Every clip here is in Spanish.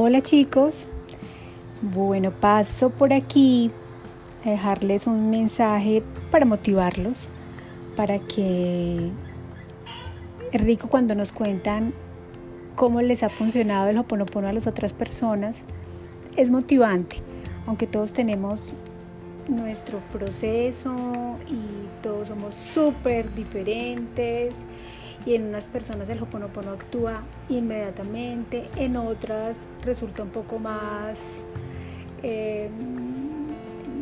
Hola chicos, bueno, paso por aquí a dejarles un mensaje para motivarlos, para que es rico cuando nos cuentan cómo les ha funcionado el Hoponopono a las otras personas. Es motivante, aunque todos tenemos nuestro proceso y todos somos súper diferentes y en unas personas el Hoponopono actúa inmediatamente, en otras resulta un poco más eh,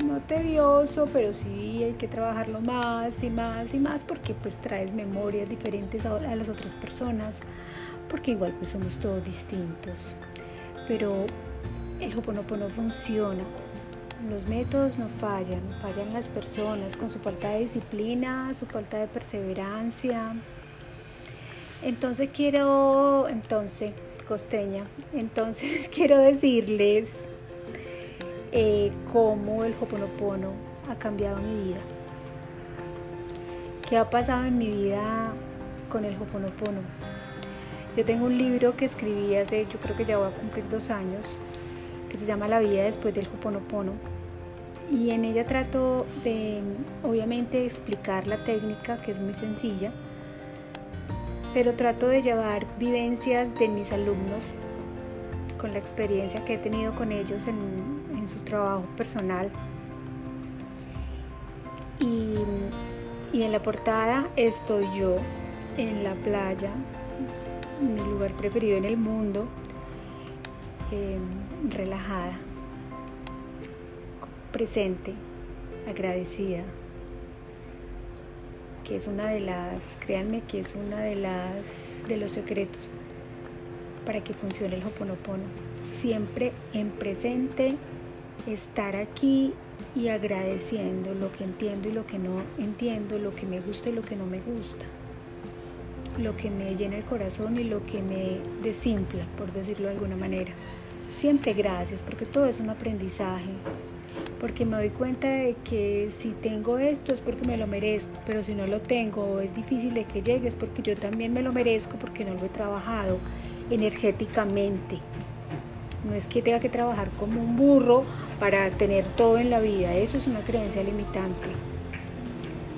no tedioso, pero sí hay que trabajarlo más y más y más porque pues traes memorias diferentes a, las otras personas, porque igual pues somos todos distintos. Pero el Hoponopono funciona, los métodos no fallan, fallan las personas con su falta de disciplina, su falta de perseverancia. Entonces quiero, entonces, costeña, entonces quiero decirles eh, cómo el Hoponopono ha cambiado mi vida. ¿Qué ha pasado en mi vida con el Hoponopono? Yo tengo un libro que escribí hace, yo creo que ya voy a cumplir dos años, que se llama La vida después del Hoponopono. Y en ella trato de, obviamente, explicar la técnica, que es muy sencilla, pero trato de llevar vivencias de mis alumnos con la experiencia que he tenido con ellos en, su trabajo personal. Y, en la portada estoy yo en la playa, mi lugar preferido en el mundo, eh, relajada, presente, agradecida, que es una de las, créanme que es una de las de los secretos para que funcione el Hoponopono. Siempre en presente, estar aquí y agradeciendo lo que entiendo y lo que no entiendo, lo que me gusta y lo que no me gusta, lo que me llena el corazón y lo que me desinfla, por decirlo de alguna manera. Siempre gracias, porque todo es un aprendizaje, porque me doy cuenta de que si tengo esto es porque me lo merezco, pero si no lo tengo es difícil de que llegue, es porque yo también me lo merezco porque no lo he trabajado energéticamente. No es que tenga que trabajar como un burro para tener todo en la vida, eso es una creencia limitante,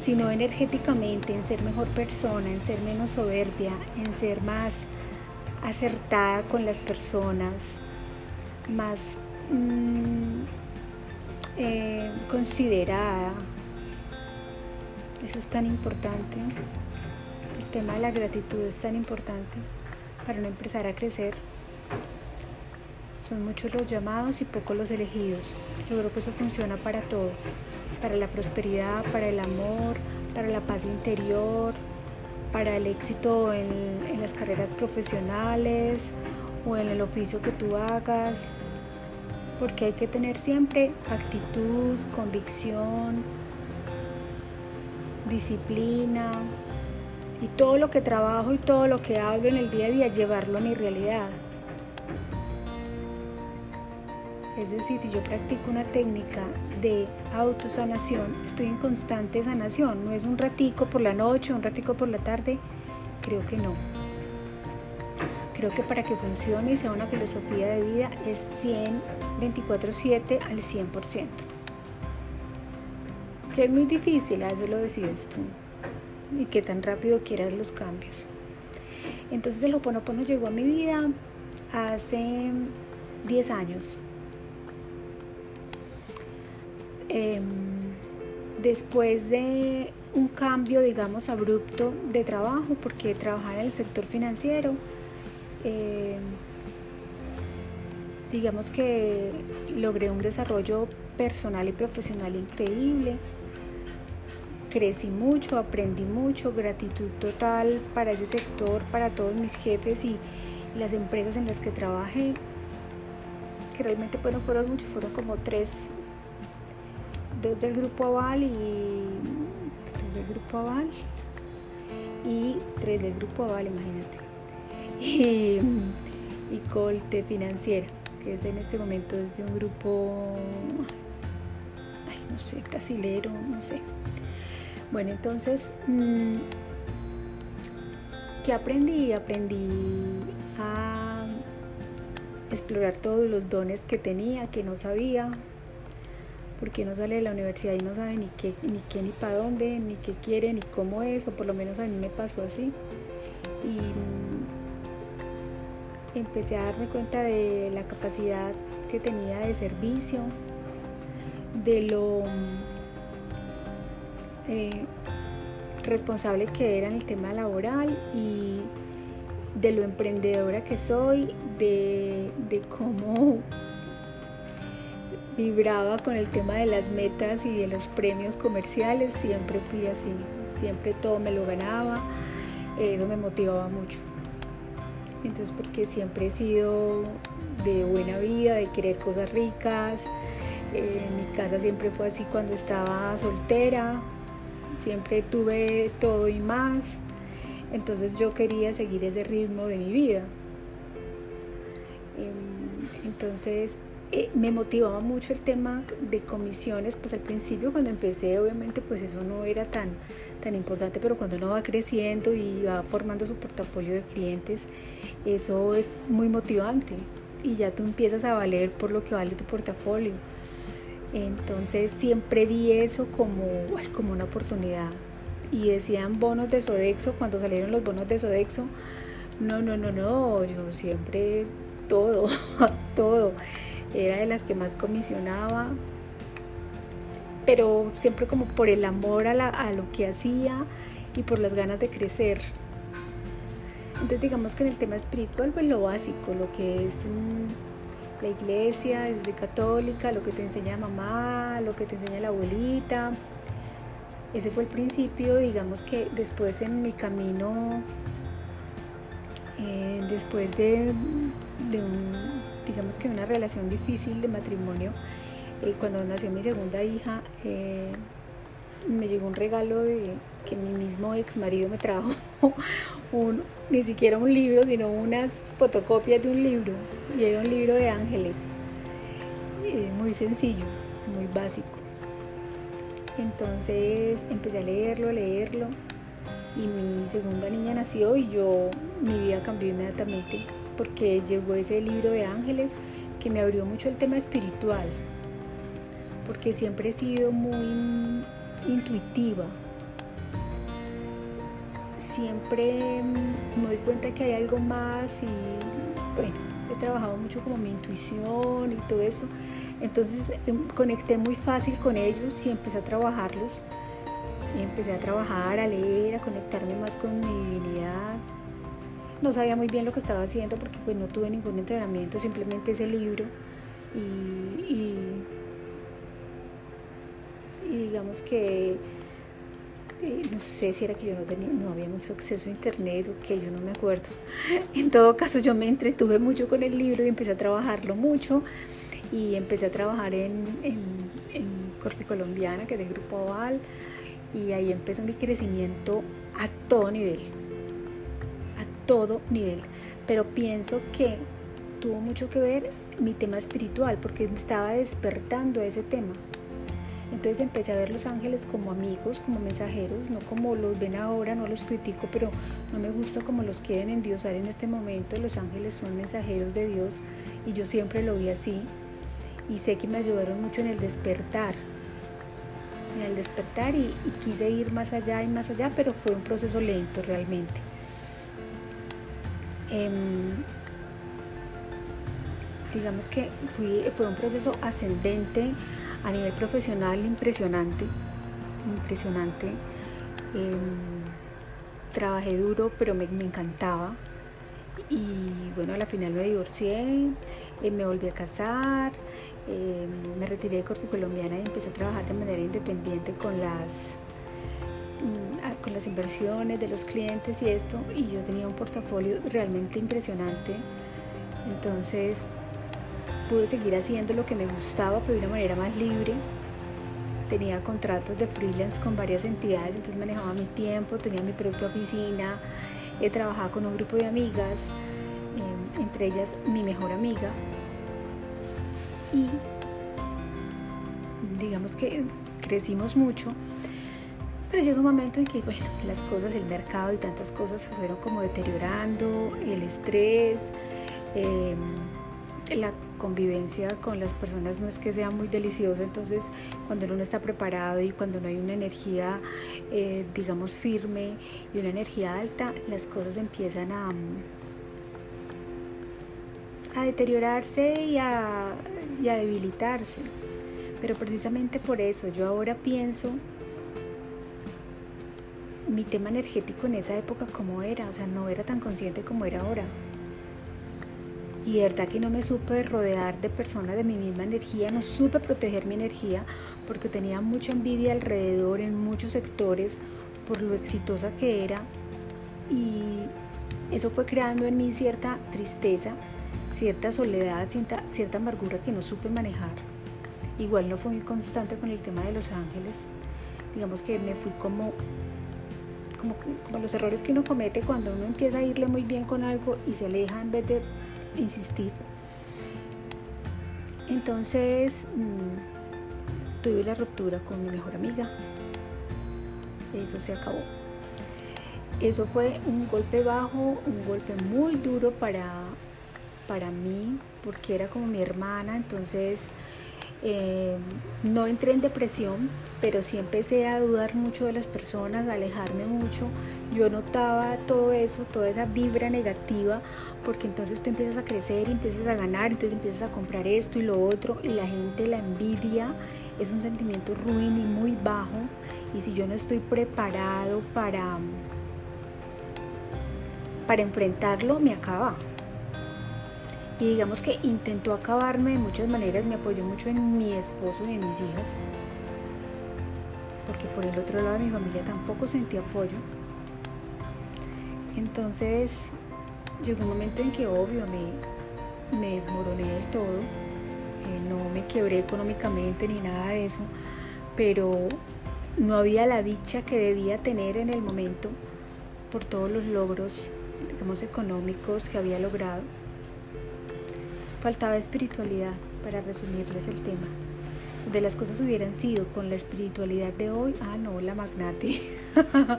sino energéticamente en ser mejor persona, en ser menos soberbia, en ser más acertada con las personas, más mmm, eh, considerada. Eso es tan importante. El tema de la gratitud es tan importante para no empezar a crecer. Son muchos los llamados y pocos los elegidos. Yo creo que eso funciona para todo. Para la prosperidad, para el amor, para la paz interior, para el éxito en, en las carreras profesionales o en el oficio que tú hagas, porque hay que tener siempre actitud, convicción, disciplina y todo lo que trabajo y todo lo que hablo en el día a día llevarlo a mi realidad. Es decir, si yo practico una técnica de autosanación, estoy en constante sanación, no es un ratico por la noche, un ratico por la tarde, creo que no. Creo que para que funcione y sea una filosofía de vida es 100, 24/7 al 100%. Que es muy difícil, a eso lo decides tú. Y que tan rápido quieras los cambios. Entonces el Hoponopono llegó a mi vida hace 10 años. Eh, después de un cambio, digamos, abrupto de trabajo, porque trabajaba en el sector financiero, eh, digamos que logré un desarrollo personal y profesional increíble. Crecí mucho, aprendí mucho, gratitud total para ese sector, para todos mis jefes y las empresas en las que trabajé, que realmente bueno, fueron muchos, fueron como tres, dos del grupo Aval y dos del grupo Aval y tres del grupo Aval, imagínate y, y Colte Financiera, que es en este momento es de un grupo, no sé, brasilero, no sé. Bueno, entonces, mmm, ¿qué aprendí? Aprendí a, explorar todos los dones que tenía, que no sabía, porque uno sale de la universidad y no sabe ni qué, ni qué, ni para dónde, ni qué quiere, ni cómo es, o por lo menos a mí me pasó así. Y mm, empecé a darme cuenta de la capacidad que tenía de servicio, de lo mm, eh, responsable que era en el tema laboral y de lo emprendedora que soy, de, de cómo vibraba con el tema de las metas y de los premios comerciales, siempre fui así, siempre todo me lo ganaba, eso me motivaba mucho. Entonces porque siempre he sido de buena vida, de querer cosas ricas, eh, mi casa siempre fue así cuando estaba soltera, siempre tuve todo y más, entonces yo quería seguir ese ritmo de mi vida. Em, entonces eh, me motivaba mucho el tema de comisiones, pues al principio cuando empecé obviamente pues eso no era tan, tan importante, pero cuando uno va creciendo y va formando su portafolio de clientes, eso es muy motivante y ya tú empiezas a valer por lo que vale tu portafolio. Entonces siempre vi eso como, como una oportunidad. Y decían bonos de Sodexo, cuando salieron los bonos de Sodexo, no, no, no, no, yo siempre todo, todo era de las que más comisionaba, pero siempre como por el amor a, lo que hacía y por las ganas de crecer. Entonces digamos que en el tema espiritual, pues lo básico, lo que es mm, la iglesia, yo soy católica, lo que te enseña mamá, lo que te enseña la abuelita. Ese fue el principio, digamos que después en mi camino, eh, después de, de un digamos que una relación difícil de matrimonio. Eh, cuando nació mi segunda hija, eh, me llegó un regalo de que mi mismo ex marido me trajo, ni siquiera un libro, sino unas fotocopias de un libro, y era un libro de ángeles, eh, muy sencillo, muy básico. Entonces empecé a leerlo, a leerlo, y mi segunda niña nació y yo, mi vida cambió inmediatamente porque llegó ese libro de ángeles que me abrió mucho el tema espiritual, porque siempre he sido muy intuitiva. Siempre me doy cuenta que hay algo más y bueno, he trabajado mucho como mi intuición y todo eso. Entonces em, conecté muy fácil con ellos y empecé a trabajarlos. Y empecé a trabajar, a leer, a conectarme más con mi divinidad, no sabía muy bien lo que estaba haciendo porque pues no tuve ningún entrenamiento, simplemente ese libro y, digamos que eh, no sé si era que yo no tenía, no había mucho acceso a internet o que yo no me acuerdo. En todo caso yo me entretuve mucho con el libro y empecé a trabajarlo mucho y empecé a trabajar en, en, Corfi Colombiana, que es del Grupo Oval, y ahí empezó mi crecimiento a todo nivel todo nivel, pero pienso que tuvo mucho que ver mi tema espiritual porque estaba despertando ese tema. Entonces empecé a ver los ángeles como amigos, como mensajeros, no como los ven ahora, no los critico, pero no me gusta como los quieren endiosar en este momento. Los ángeles son mensajeros de Dios y yo siempre lo vi así. Y sé que me ayudaron mucho en el despertar, en el despertar y quise ir más allá y más allá, pero fue un proceso lento realmente. Em, digamos que fue un proceso ascendente a nivel profesional impresionante, impresionante. Em, trabajé duro, pero me, encantaba. Y bueno, a la final me divorcié, eh, me volví a casar, em, me retiré de Corfi Colombiana y empecé a trabajar de manera independiente con las con las inversiones de los clientes y esto, y yo tenía un portafolio realmente impresionante. Entonces pude seguir haciendo lo que me gustaba, pero de una manera más libre. Tenía contratos de freelance con varias entidades, entonces manejaba mi tiempo, tenía mi propia oficina, he trabajado con un grupo de amigas, em, entre ellas mi mejor amiga. Y digamos que crecimos mucho pero llegó un momento en que, bueno, las cosas, el mercado y tantas cosas se fueron como deteriorando, el estrés, em, la convivencia con las personas no es que sea muy deliciosa, entonces cuando uno no está preparado y cuando no hay una energía, eh, digamos, firme y una energía alta, las cosas empiezan a, a deteriorarse y a, y a debilitarse. Pero precisamente por eso yo ahora pienso mi tema energético en esa época como era, o sea, no era tan consciente como era ahora. Y de verdad que no me supe rodear de personas de mi misma energía, no supe proteger mi energía porque tenía mucha envidia alrededor en muchos sectores por lo exitosa que era. Y eso fue creando en mí cierta tristeza, cierta soledad, cierta, cierta amargura que no supe manejar. Igual no fui muy constante con el tema de los ángeles. Digamos que me fui como como, los errores que uno comete cuando uno empieza a irle muy bien con algo y se aleja en vez de insistir. Entonces mm, tuve la ruptura con mi mejor amiga. Eso se acabó. Eso fue un golpe bajo, un golpe muy duro para, para mí, porque era como mi hermana, entonces eh, no entré en depresión, pero sí empecé a dudar mucho de las personas, a alejarme mucho. Yo notaba todo eso, toda esa vibra negativa, porque entonces tú empiezas a crecer y empiezas a ganar, entonces empiezas a comprar esto y lo otro, y la gente, la envidia, es un sentimiento ruin y muy bajo. Y si yo no estoy preparado para, para enfrentarlo, me acaba y digamos que intentó acabarme de muchas maneras, me apoyó mucho en mi esposo y en mis hijas, porque por el otro lado mi familia tampoco sentí apoyo. Entonces llegó un momento en que obvio me, me desmoroné del todo, eh, no me quebré económicamente ni nada de eso, pero no había la dicha que debía tener en el momento por todos los logros, digamos, económicos que había logrado Faltaba espiritualidad, para resumirles el tema. De las cosas hubieran sido con la espiritualidad de hoy, ah, no, la magnate.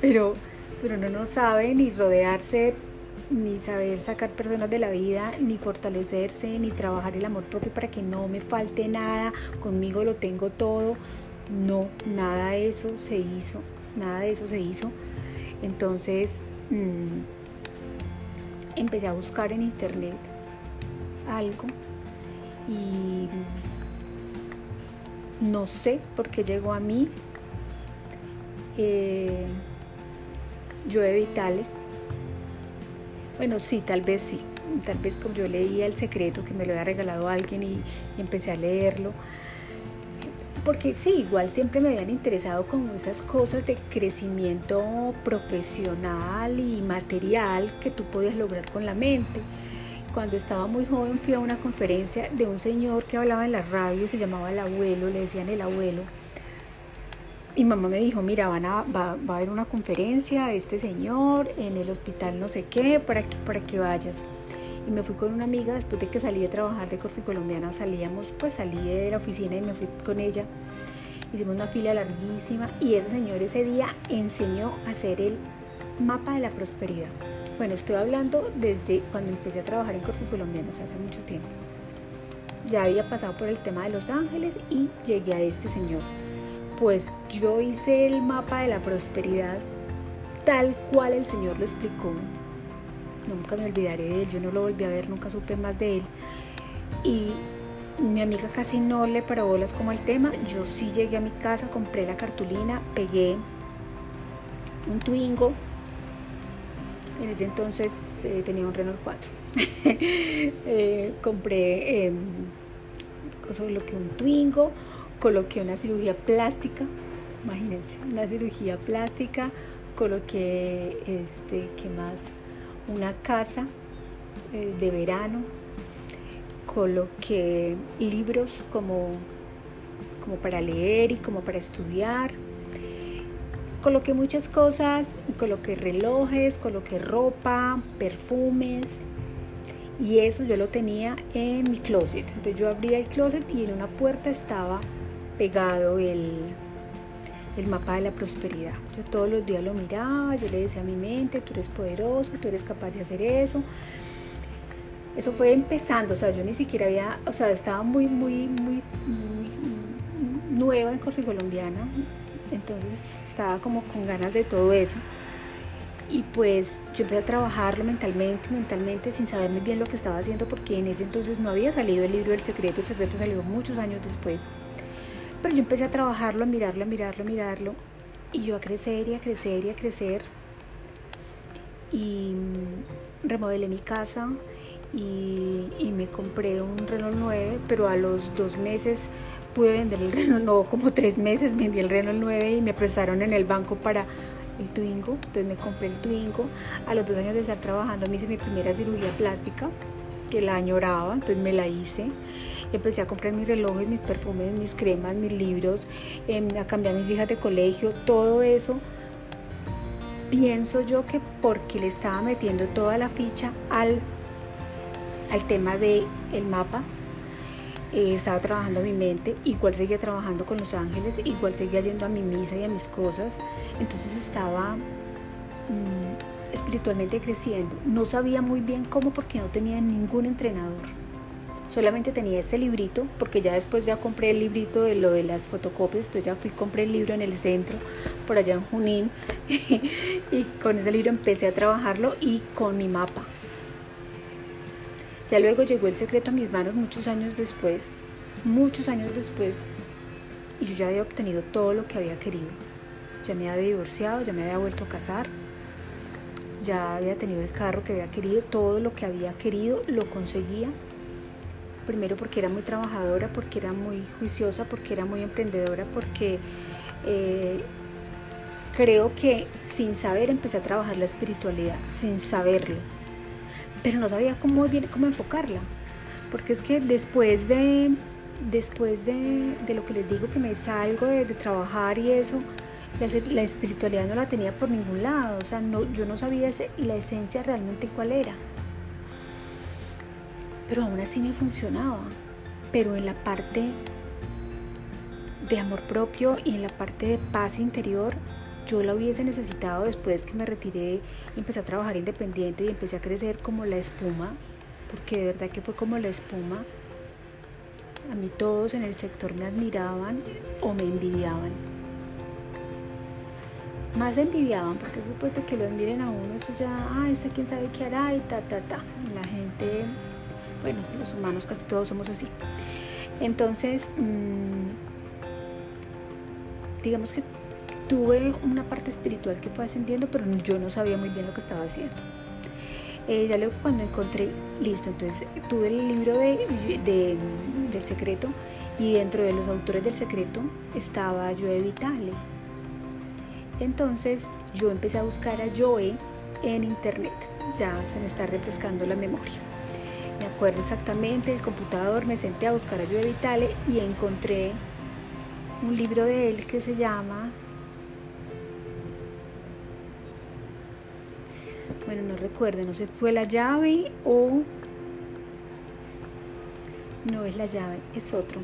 pero, pero no no sabe ni rodearse, ni saber sacar personas de la vida, ni fortalecerse, ni trabajar el amor propio para que no me falte nada, conmigo lo tengo todo. No, nada de eso se hizo, nada de eso se hizo. Entonces, mm, empecé a buscar en internet algo y no sé por qué llegó a mí. Eh, Vitale. Bueno, sí, tal vez sí. Tal vez como yo leía El Secreto, que me lo había regalado alguien y, y empecé a leerlo. Porque sí, igual siempre me habían interesado como esas cosas de crecimiento profesional y material que tú podías lograr con la mente cuando estaba muy joven fui a una conferencia de un señor que hablaba en la radio, se llamaba el abuelo, le decían el abuelo. Y mamá me dijo, mira, van a, va, a haber una conferencia de este señor en el hospital no sé qué, para que, para que vayas. Y me fui con una amiga, después de que salí de trabajar de Corfi Colombiana, salíamos, pues salí de la oficina y me fui con ella. Hicimos una fila larguísima y ese señor ese día enseñó a hacer el mapa de la prosperidad. Bueno, estoy hablando desde cuando empecé a trabajar en Corfu Colombiano, hace mucho tiempo. Ya había pasado por el tema de Los Ángeles y llegué a este señor. Pues yo hice el mapa de la prosperidad tal cual el Señor lo explicó. Nunca me olvidaré de él, yo no lo volví a ver, nunca supe más de él. Y mi amiga casi no le paró bolas como el tema. Yo sí llegué a mi casa, compré la cartulina, pegué un Twingo en ese entonces eh, tenía un Renault 4. Eh, compré eh, lo que un Twingo, coloqué una cirugía plástica, imagínense, una cirugía plástica, coloqué, este, ¿qué más? Una casa eh, de verano, coloqué libros como, como para leer y como para estudiar Coloqué muchas cosas, coloqué relojes, coloqué ropa, perfumes y eso yo lo tenía en mi closet. Entonces yo abría el closet y en una puerta estaba pegado el, el mapa de la prosperidad. Yo todos los días lo miraba, yo le decía a mi mente, tú eres poderoso, tú eres capaz de hacer eso. Eso fue empezando, o sea, yo ni siquiera había, o sea, estaba muy, muy, muy, muy nueva en Coffee Colombiana, entonces estaba como con ganas de todo eso. Y pues yo empecé a trabajarlo mentalmente, mentalmente, sin saber muy bien lo que estaba haciendo, porque en ese entonces no había salido el libro El Secreto, el Secreto salió muchos años después. Pero yo empecé a trabajarlo, a mirarlo, a mirarlo, a mirarlo, y yo a crecer y a crecer y a crecer. Y remodelé mi casa, y, me compré un Renault 9, pero a los dos meses pude vender el Renault, no, como tres meses vendí el Renault 9 y me prestaron en el banco para el Twingo, entonces me compré el Twingo. A los dos años de estar trabajando me hice mi primera cirugía plástica, que la añoraba, entonces me la hice. Empecé a comprar mis relojes, mis perfumes, mis cremas, mis libros, em, a cambiar mis hijas de colegio, todo eso. Pienso yo que porque le estaba metiendo toda la ficha al al tema del el mapa. Eh, estaba trabajando mi mente, igual seguía trabajando con los ángeles, igual seguía yendo a mi misa y a mis cosas. Entonces estaba mm, espiritualmente creciendo. No sabía muy bien cómo porque no tenía ningún entrenador. Solamente tenía ese librito, porque ya después ya compré el librito de lo de las fotocopias, entonces ya fui, compré el libro en el centro, por allá en Junín, y con ese libro empecé a trabajarlo y con mi mapa ya luego llegó el secreto a mis manos muchos años después, muchos años después, y yo ya había obtenido todo lo que había querido. Ya me había divorciado, ya me había vuelto a casar, ya había tenido el carro que había querido, todo lo que había querido lo conseguía. Primero porque era muy trabajadora, porque era muy juiciosa, porque era muy emprendedora, porque eh, creo que sin saber empecé a trabajar la espiritualidad, sin saberlo pero no sabía cómo, enfocarla. Porque es que después de, después de, lo que les digo, que me salgo de, trabajar y eso, la, espiritualidad no la tenía por ningún lado. O sea, no, yo no sabía ese, la esencia realmente cuál era. Pero aún así me funcionaba. Pero en la parte de amor propio y en la parte de paz interior yo la hubiese necesitado después que me retiré y empecé a trabajar independiente y empecé a crecer como la espuma, porque de verdad que fue como la espuma. A mí todos en el sector me admiraban o me envidiaban. Más envidiaban, porque después de que lo admiren a uno, eso ya, ah, este quién sabe qué hará y ta, ta, ta. La gente, bueno, los humanos casi todos somos así. Entonces, mmm, digamos que tuve una parte espiritual que fue ascendiendo, pero yo no sabía muy bien lo que estaba haciendo. Eh, ya luego cuando encontré, listo, entonces tuve el libro de, del secreto y dentro de los autores del secreto estaba Joe Vitale. Entonces yo empecé a buscar a Joe en internet, ya se me está refrescando la memoria. Me acuerdo exactamente del computador, me senté a buscar a Joe Vitale y encontré un libro de él que se llama bueno, no recuerdo, no sé, fue la llave o... No es la llave, es otro,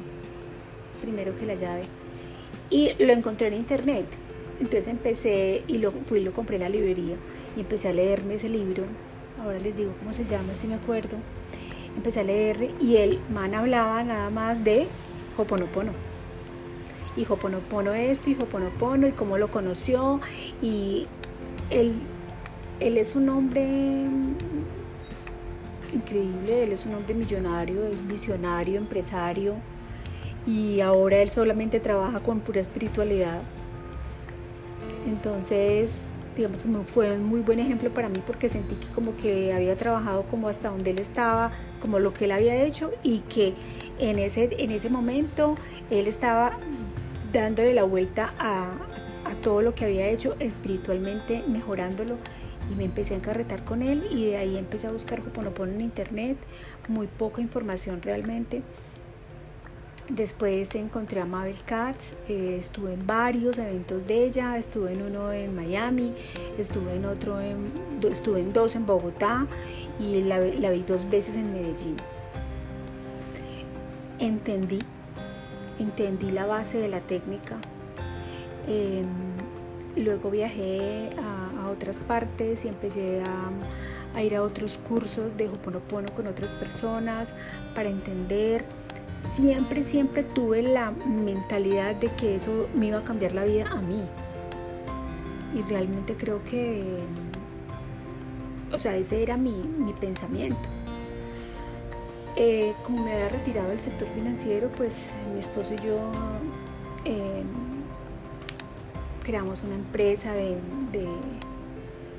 primero que la llave. Y lo encontré en internet. Entonces empecé y lo fui lo compré en la librería y empecé a leerme ese libro. Ahora les digo cómo se llama, si me acuerdo. Empecé a leer y el man hablaba nada más de Hoponopono. Y Hoponopono esto y Hoponopono y cómo lo conoció y él él es un hombre increíble, él es un hombre millonario, es visionario, empresario y ahora él solamente trabaja con pura espiritualidad. Entonces, digamos que fue un muy buen ejemplo para mí porque sentí que como que había trabajado como hasta donde él estaba, como lo que él había hecho y que en ese, en ese momento él estaba dándole la vuelta a, a todo lo que había hecho espiritualmente, mejorándolo y me empecé a encarretar con él y de ahí empecé a buscar Hoponopono en internet, muy poca información realmente. Después encontré a Mabel Katz, eh, estuve en varios eventos de ella, estuve en uno en Miami, estuve en otro, en, estuve en dos en Bogotá y la, vi dos veces en Medellín. Entendí, entendí la base de la técnica. Em, luego viajé a otras partes y empecé a, ir a otros cursos de Hoponopono con otras personas para entender. Siempre, siempre tuve la mentalidad de que eso me iba a cambiar la vida a mí. Y realmente creo que, o sea, ese era mi, pensamiento. Eh, como me había retirado del sector financiero, pues mi esposo y yo eh, creamos una empresa de,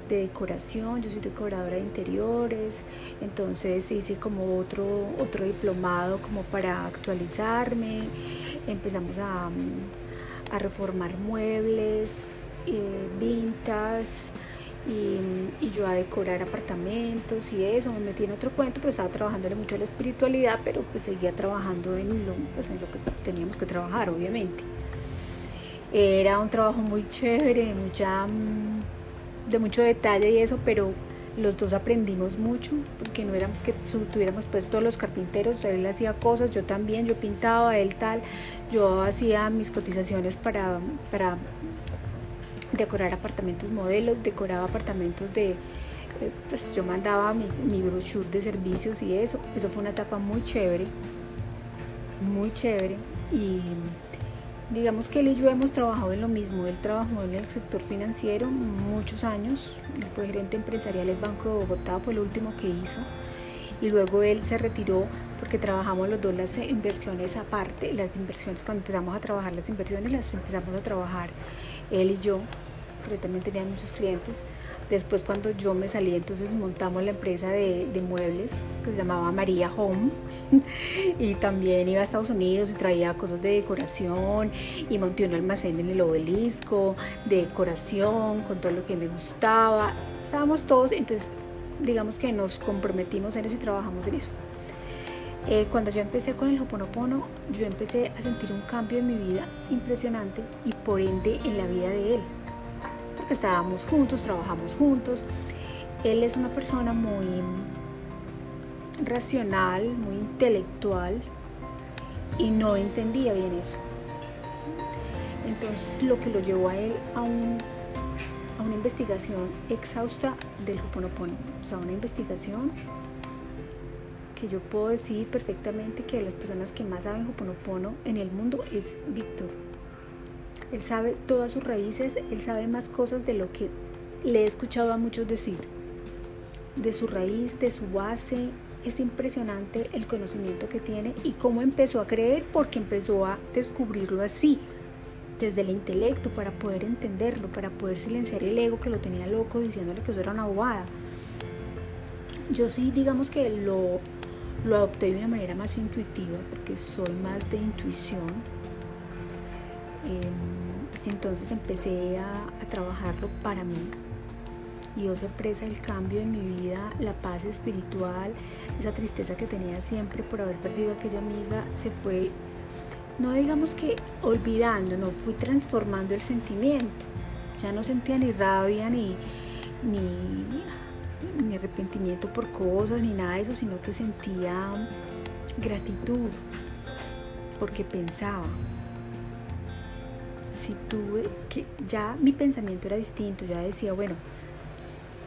decoración, yo soy decoradora de interiores, entonces hice como otro, otro diplomado como para actualizarme, empezamos a, reformar muebles, eh, vintage, y, yo a decorar apartamentos y eso, me metí en otro cuento, pero estaba trabajándole mucho a la espiritualidad, pero pues seguía trabajando en lo, pues, en lo que teníamos que trabajar, obviamente. Era un trabajo muy chévere, de, mucha, mm, de mucho detalle y eso, pero los dos aprendimos mucho, porque no éramos que tuviéramos pues todos los carpinteros, él hacía cosas, yo también, yo pintaba, él tal, yo hacía mis cotizaciones para, para decorar apartamentos modelos, decoraba apartamentos de, eh, pues yo mandaba mi, mi brochure de servicios y eso, eso fue una etapa muy chévere, muy chévere y Digamos que él y yo hemos trabajado en lo mismo. Él trabajó en el sector financiero muchos años. Él fue gerente empresarial del Banco de Bogotá, fue lo último que hizo. Y luego él se retiró porque trabajamos los dos las inversiones aparte. Las inversiones, cuando empezamos a trabajar las inversiones, las empezamos a trabajar él y yo, porque también tenía muchos clientes. Después cuando yo me salí, entonces montamos la empresa de, muebles que se llamaba María Home y también iba a Estados Unidos y traía cosas de decoración y monté un almacén en el obelisco de decoración con todo lo que me gustaba. Estábamos todos, entonces digamos que nos comprometimos en eso y trabajamos en eso. Eh, cuando yo empecé con el Hoponopono, yo empecé a sentir un cambio en mi vida impresionante y por ende en la vida de él estábamos juntos, trabajamos juntos. Él es una persona muy racional, muy intelectual y no entendía bien eso. Entonces lo que lo llevó a él a, una investigación exhausta del Hoponopono, o sea, una investigación que yo puedo decir perfectamente que las personas que más saben Hoponopono en el mundo es Víctor. Él sabe todas sus raíces, él sabe más cosas de lo que le he escuchado a muchos decir. De su raíz, de su base, es impresionante el conocimiento que tiene y cómo empezó a creer porque empezó a descubrirlo así, desde el intelecto, para poder entenderlo, para poder silenciar el ego que lo tenía loco diciéndole que eso era una bobada. Yo sí, digamos que lo, lo adopté de una manera más intuitiva porque soy más de intuición. Em, entonces empecé a, trabajarlo para mí. Y oh sorpresa, el cambio en mi vida, la paz espiritual, esa tristeza que tenía siempre por haber perdido a aquella amiga, se fue, no digamos que olvidando, no, fui transformando el sentimiento. Ya no sentía ni rabia, ni, ni, ni arrepentimiento por cosas, ni nada de eso, sino que sentía gratitud, porque pensaba, si tuve que ya mi pensamiento era distinto, ya decía, bueno,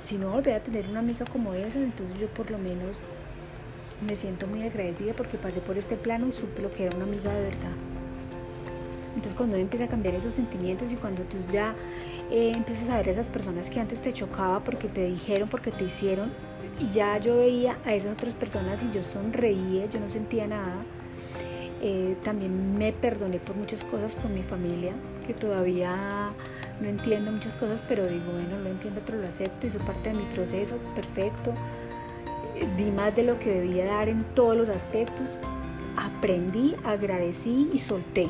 si no volví a tener una amiga como esa, entonces yo por lo menos me siento muy agradecida porque pasé por este plano y supe lo que era una amiga de verdad. Entonces cuando uno empieza a cambiar esos sentimientos y cuando tú ya eh, empiezas a ver a esas personas que antes te chocaba porque te dijeron, porque te hicieron, y ya yo veía a esas otras personas y yo sonreía, yo no sentía nada. Eh, también me perdoné por muchas cosas con mi familia, que todavía no entiendo muchas cosas, pero digo, bueno, lo entiendo, pero lo acepto, hizo parte de mi proceso, perfecto. Di más de lo que debía dar en todos los aspectos. Aprendí, agradecí y solté.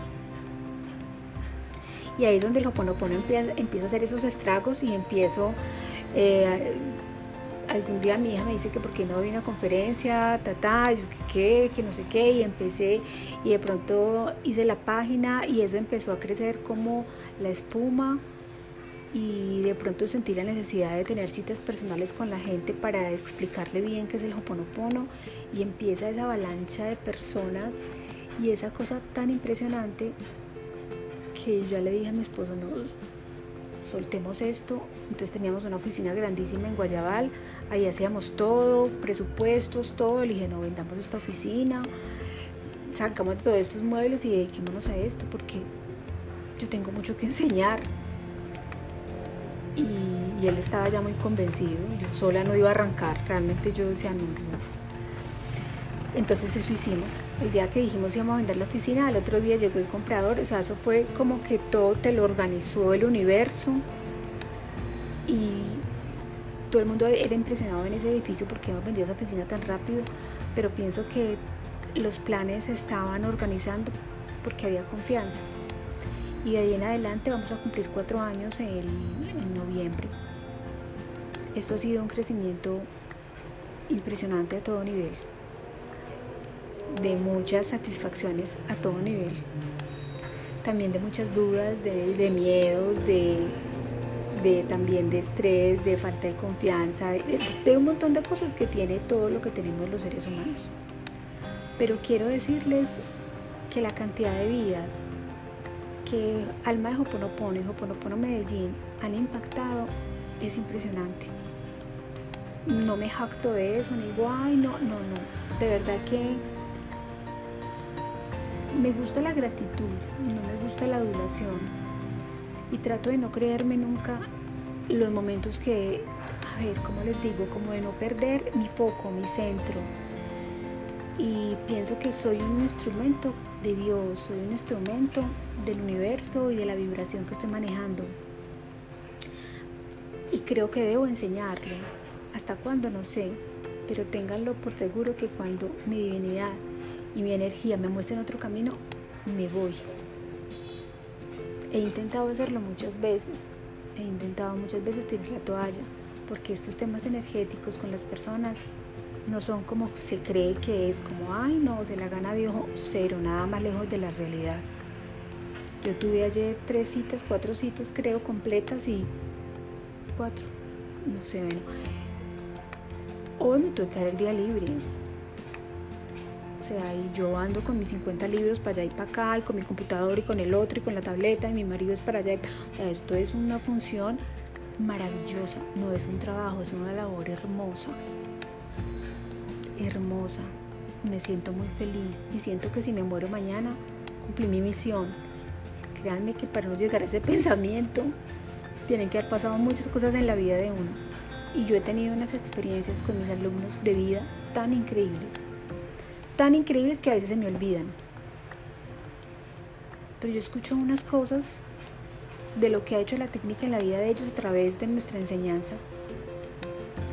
Y ahí es donde el Hoponopono empieza, a hacer esos estragos y empiezo eh, algún día mi hija me dice que por qué no doy una conferencia, ta, yo que que no sé qué, y empecé y de pronto hice la página y eso empezó a crecer como la espuma y de pronto sentí la necesidad de tener citas personales con la gente para explicarle bien qué es el Hoponopono y empieza esa avalancha de personas y esa cosa tan impresionante que yo le dije a mi esposo, no, soltemos esto. Entonces teníamos una oficina grandísima en Guayabal, ahí hacíamos todo, presupuestos, todo. Le dije, no, vendamos esta oficina, sacamos todos estos muebles y dediquémonos a esto porque yo tengo mucho que enseñar. Y, él estaba ya muy convencido, yo sola no iba a arrancar, realmente yo decía, no, no. Entonces eso hicimos. El día que dijimos íbamos a vender la oficina, al otro día llegó el comprador, o sea, eso fue como que todo te lo organizó el universo y todo el mundo era impresionado en ese edificio porque hemos vendido esa oficina tan rápido, pero pienso que los planes se estaban organizando porque había confianza. Y de ahí en adelante vamos a cumplir cuatro años en, noviembre. Esto ha sido un crecimiento impresionante a todo nivel, de muchas satisfacciones a todo nivel, también de muchas dudas, de, miedos, de, de, también de estrés, de falta de confianza, de un montón de cosas que tiene todo lo que tenemos los seres humanos. Pero quiero decirles que la cantidad de vidas que Alma de Hoponopono y Hoponopono Medellín han impactado es impresionante. No me jacto de eso, ni digo, ay, no, no, no. De verdad que me gusta la gratitud, no me gusta la adulación. Y trato de no creerme nunca los momentos que, a ver, ¿cómo les digo? Como de no perder mi foco, mi centro, y pienso que soy un instrumento de Dios, soy un instrumento del universo y de la vibración que estoy manejando. Y creo que debo enseñarlo. ¿Hasta cuándo? No sé. Pero ténganlo por seguro que cuando mi divinidad y mi energía me muestren otro camino, me voy. He intentado hacerlo muchas veces. He intentado muchas veces tirar la toalla. Porque estos temas energéticos con las personas no son como se cree que es, como, ay no, se la gana ojo cero, nada más lejos de la realidad. Yo tuve ayer tres citas, cuatro citas creo completas y cuatro, no sé, bueno. Hoy me tuve que dar el día libre. Sea, y yo ando con mis 50 libros para allá y para acá, y con mi computador y con el otro y con la tableta, y mi marido es para allá. Sea, esto es una función maravillosa, no es un trabajo, es una labor hermosa hermosa. Me siento muy feliz y siento que si me muero mañana, cumplí mi misión. Créanme que para no llegar a ese pensamiento, tienen que haber pasado muchas cosas en la vida de uno. Y yo he tenido unas experiencias con mis alumnos de vida tan increíbles. Tan increíbles que a veces se me olvidan. Pero yo escucho unas cosas de lo que ha hecho la técnica en la vida de ellos a través de nuestra enseñanza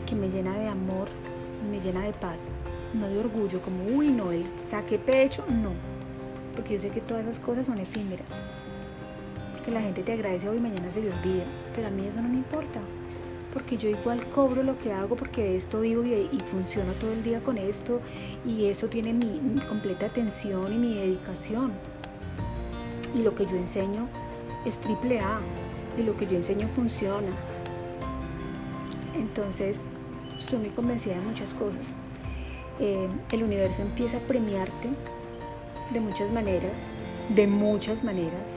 que me llena de amor, me llena de paz, no de orgullo, como, uy, no, él saque pecho, no, porque yo sé que todas esas cosas son efímeras. Es que la gente te agradece hoy y mañana se le olvida, pero a mí eso no me importa, porque yo igual cobro lo que hago, porque de esto vivo y, y funciono todo el día con esto, y eso tiene mi, completa atención y mi dedicación. Y lo que yo enseño es triple A, y lo que yo enseño funciona. Entonces, estoy muy convencida de muchas cosas. Eh, el universo empieza a premiarte de muchas maneras, de muchas maneras,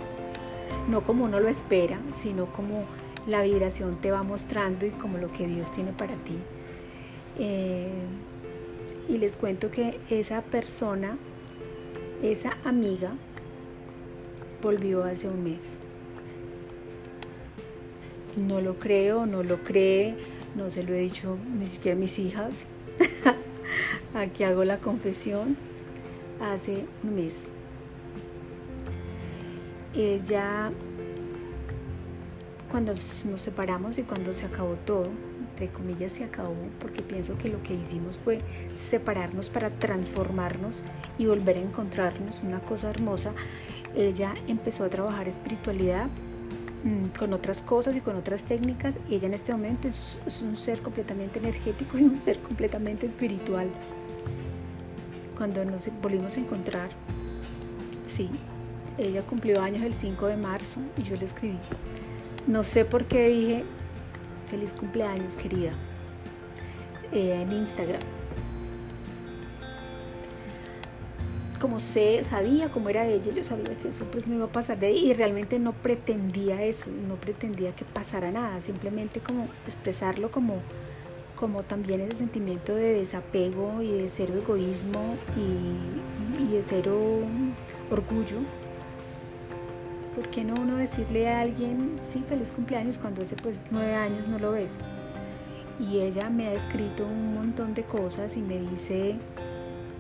no como uno lo espera, sino como la vibración te va mostrando y como lo que Dios tiene para ti. Eh, y les cuento que esa persona, esa amiga, volvió hace un mes. No lo creo, no lo cree, no se lo he dicho ni siquiera a mis hijas. Aquí hago la confesión hace un mes. Ella, cuando nos separamos y cuando se acabó todo, entre comillas se acabó, porque pienso que lo que hicimos fue separarnos para transformarnos y volver a encontrarnos, una cosa hermosa. Ella empezó a trabajar espiritualidad Mm, con otras cosas y con otras técnicas ella en este momento es, un ser completamente energético y un ser completamente espiritual. Cuando nos volvimos a encontrar, sí, ella cumplió años el 5 de marzo y yo le escribí. No sé por qué dije feliz cumpleaños querida eh, en Instagram. como sé, sabía cómo era ella, yo sabía que eso pues no iba a pasar de ahí y realmente no pretendía eso, no pretendía que pasara nada, simplemente como expresarlo como, como también ese sentimiento de desapego y de cero egoísmo y, y de cero orgullo. ¿Por qué no uno decirle a alguien, sí, feliz cumpleaños cuando hace pues nueve años no lo ves? Y ella me ha escrito un montón de cosas y me dice,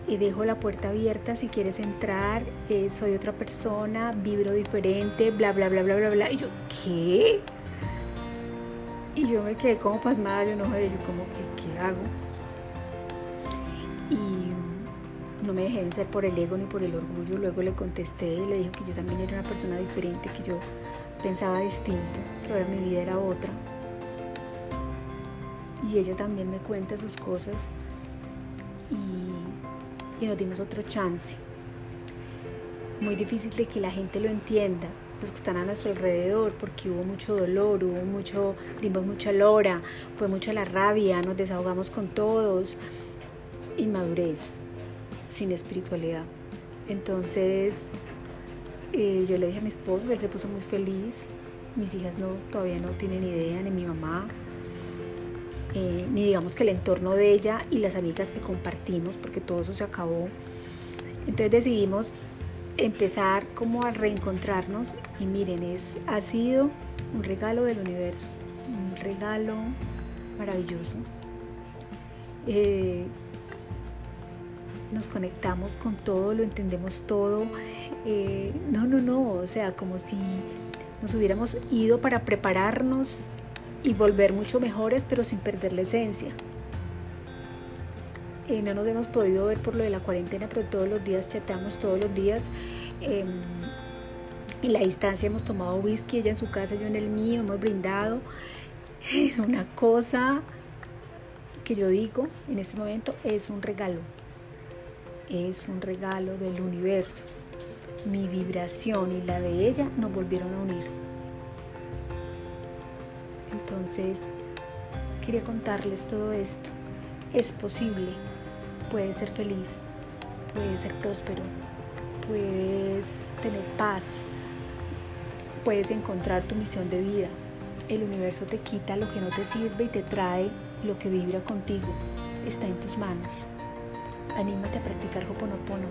y dejo la puerta abierta si quieres entrar, eh, soy otra persona, vibro diferente, bla, bla, bla, bla, bla, bla. Y yo, ¿qué? Y yo me quedé como pasmada, yo no sé, yo como que, ¿qué hago? No me dejé vencer por el ego ni por el orgullo. Luego le contesté y le dije que yo también era una persona diferente, que yo pensaba distinto, que ahora mi vida era otra. Y ella también me cuenta sus cosas y y nos dimos otro chance. Muy difícil de que la gente lo entienda, los que están a nuestro alrededor, porque hubo mucho dolor, hubo mucho, dimos mucha lora, fue mucha la rabia, nos desahogamos con todos, inmadurez, sin espiritualidad. Entonces eh, yo le dije a mi esposo, él se puso muy feliz, mis hijas no, todavía no tienen idea, ni mi mamá, eh, ni digamos que el entorno de ella y las amigas que compartimos, porque todo eso se acabó. Entonces decidimos empezar como a reencontrarnos y miren, es, ha sido un regalo del universo, un regalo maravilloso. Eh, nos conectamos con todo, lo entendemos todo. Eh, no, no, no, o sea, como si nos hubiéramos ido para prepararnos y volver mucho mejores, pero sin perder la esencia. Eh, no nos hemos podido ver por lo de la cuarentena, pero todos los días chateamos, todos los días. Eh, en la distancia hemos tomado whisky, ella en su casa, yo en el mío, hemos brindado. Es una cosa que yo digo en este momento, es un regalo. Es un regalo del universo. Mi vibración y la de ella nos volvieron a unir. Entonces, quería contarles todo esto. Es posible, puedes ser feliz, puedes ser próspero, puedes tener paz, puedes encontrar tu misión de vida. El universo te quita lo que no te sirve y te trae lo que vibra contigo. Está en tus manos. Anímate a practicar Hoponopono.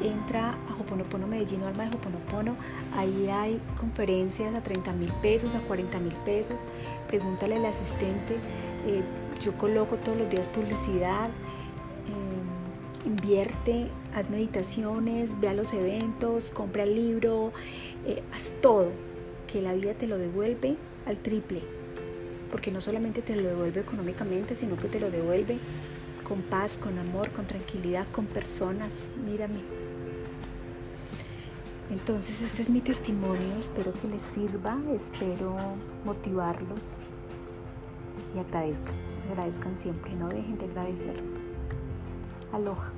Entra a Hoponopono Medellín o Alma de Hoponopono, ahí hay conferencias a 30 mil pesos, a 40 mil pesos, pregúntale al asistente, eh, yo coloco todos los días publicidad, eh, invierte, haz meditaciones, ve a los eventos, compra el libro, eh, haz todo, que la vida te lo devuelve al triple, porque no solamente te lo devuelve económicamente, sino que te lo devuelve con paz, con amor, con tranquilidad, con personas. Mírame, entonces este es mi testimonio, espero que les sirva, espero motivarlos y agradezcan, agradezcan siempre, no dejen de agradecer. Aloha.